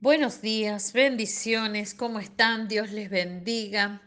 Buenos días, bendiciones, ¿cómo están? Dios les bendiga.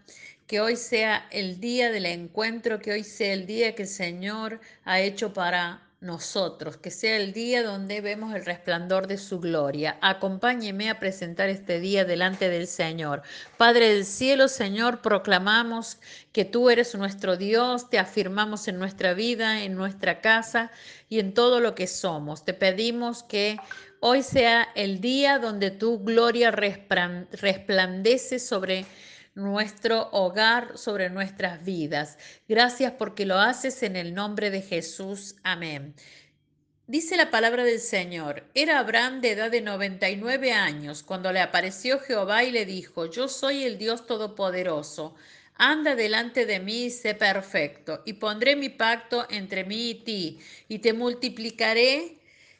Que hoy sea el día del encuentro, que hoy sea el día que el Señor ha hecho para nosotros, que sea el día donde vemos el resplandor de su gloria. Acompáñeme a presentar este día delante del Señor. Padre del cielo, Señor, proclamamos que tú eres nuestro Dios, te afirmamos en nuestra vida, en nuestra casa y en todo lo que somos. Te pedimos que hoy sea el día donde tu gloria resplandece sobre nuestro hogar, sobre nuestras vidas. Gracias porque lo haces en el nombre de Jesús. Amén. Dice la palabra del Señor, era Abraham de edad de 99 años cuando le apareció Jehová y le dijo, yo soy el Dios Todopoderoso, anda delante de mí y sé perfecto, y pondré mi pacto entre mí y ti, y te multiplicaré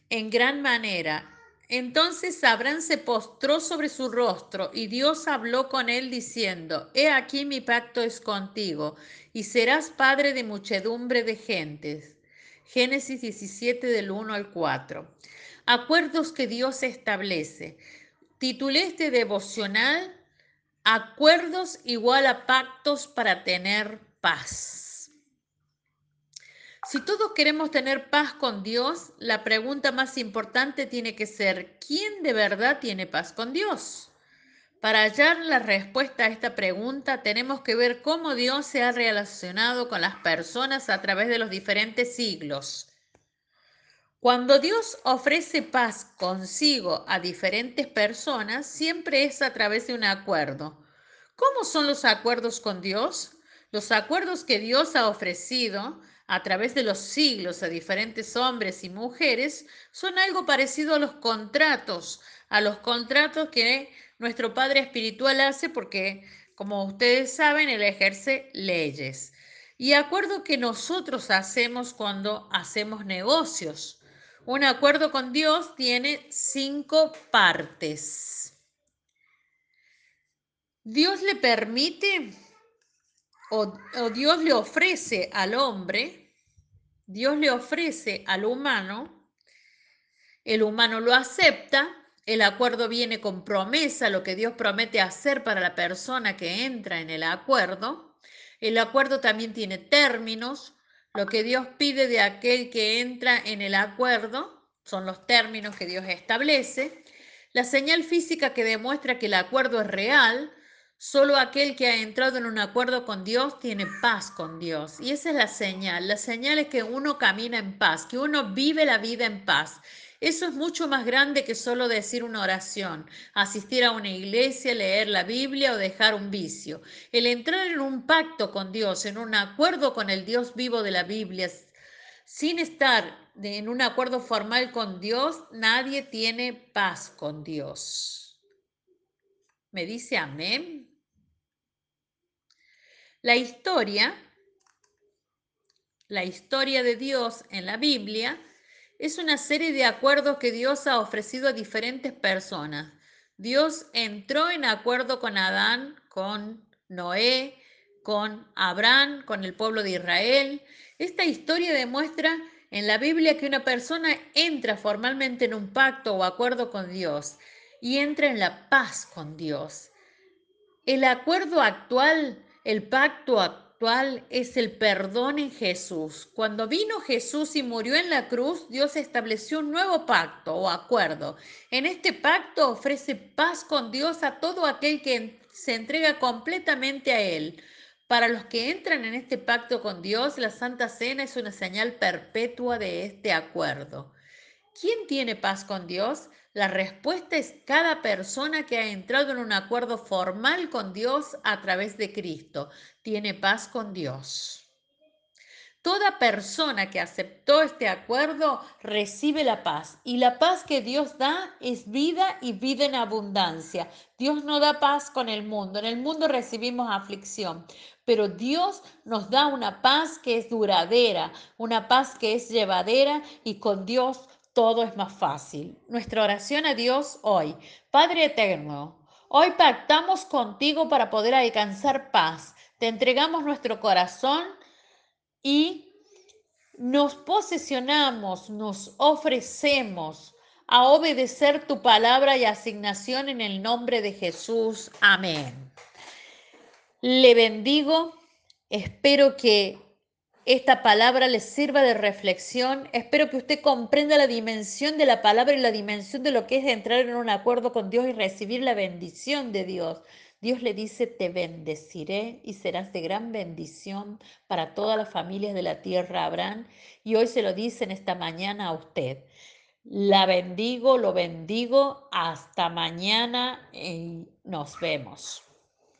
en gran manera. Entonces Abraham se postró sobre su rostro y Dios habló con él diciendo, He aquí mi pacto es contigo y serás padre de muchedumbre de gentes. Génesis 17 del 1 al 4. Acuerdos que Dios establece. Titulé este devocional Acuerdos igual a pactos para tener paz. Si todos queremos tener paz con Dios, la pregunta más importante tiene que ser, ¿quién de verdad tiene paz con Dios? Para hallar la respuesta a esta pregunta, tenemos que ver cómo Dios se ha relacionado con las personas a través de los diferentes siglos. Cuando Dios ofrece paz consigo a diferentes personas, siempre es a través de un acuerdo. ¿Cómo son los acuerdos con Dios? Los acuerdos que Dios ha ofrecido a través de los siglos a diferentes hombres y mujeres son algo parecido a los contratos, a los contratos que nuestro Padre Espiritual hace porque, como ustedes saben, Él ejerce leyes. Y acuerdo que nosotros hacemos cuando hacemos negocios. Un acuerdo con Dios tiene cinco partes. Dios le permite o, o Dios le ofrece al hombre Dios le ofrece al humano, el humano lo acepta, el acuerdo viene con promesa, lo que Dios promete hacer para la persona que entra en el acuerdo. El acuerdo también tiene términos, lo que Dios pide de aquel que entra en el acuerdo son los términos que Dios establece. La señal física que demuestra que el acuerdo es real Solo aquel que ha entrado en un acuerdo con Dios tiene paz con Dios. Y esa es la señal. La señal es que uno camina en paz, que uno vive la vida en paz. Eso es mucho más grande que solo decir una oración, asistir a una iglesia, leer la Biblia o dejar un vicio. El entrar en un pacto con Dios, en un acuerdo con el Dios vivo de la Biblia, sin estar en un acuerdo formal con Dios, nadie tiene paz con Dios. ¿Me dice amén? La historia, la historia de Dios en la Biblia, es una serie de acuerdos que Dios ha ofrecido a diferentes personas. Dios entró en acuerdo con Adán, con Noé, con Abraham, con el pueblo de Israel. Esta historia demuestra en la Biblia que una persona entra formalmente en un pacto o acuerdo con Dios y entra en la paz con Dios. El acuerdo actual el pacto actual es el perdón en Jesús. Cuando vino Jesús y murió en la cruz, Dios estableció un nuevo pacto o acuerdo. En este pacto ofrece paz con Dios a todo aquel que se entrega completamente a Él. Para los que entran en este pacto con Dios, la Santa Cena es una señal perpetua de este acuerdo. ¿Quién tiene paz con Dios? La respuesta es cada persona que ha entrado en un acuerdo formal con Dios a través de Cristo. Tiene paz con Dios. Toda persona que aceptó este acuerdo recibe la paz y la paz que Dios da es vida y vida en abundancia. Dios no da paz con el mundo, en el mundo recibimos aflicción, pero Dios nos da una paz que es duradera, una paz que es llevadera y con Dios todo es más fácil. Nuestra oración a Dios hoy. Padre eterno, hoy pactamos contigo para poder alcanzar paz. Te entregamos nuestro corazón y nos posesionamos, nos ofrecemos a obedecer tu palabra y asignación en el nombre de Jesús. Amén. Le bendigo. Espero que esta palabra le sirva de reflexión. Espero que usted comprenda la dimensión de la palabra y la dimensión de lo que es entrar en un acuerdo con Dios y recibir la bendición de Dios. Dios le dice, te bendeciré y serás de gran bendición para todas las familias de la tierra, Abraham. Y hoy se lo dice en esta mañana a usted. La bendigo, lo bendigo. Hasta mañana y nos vemos.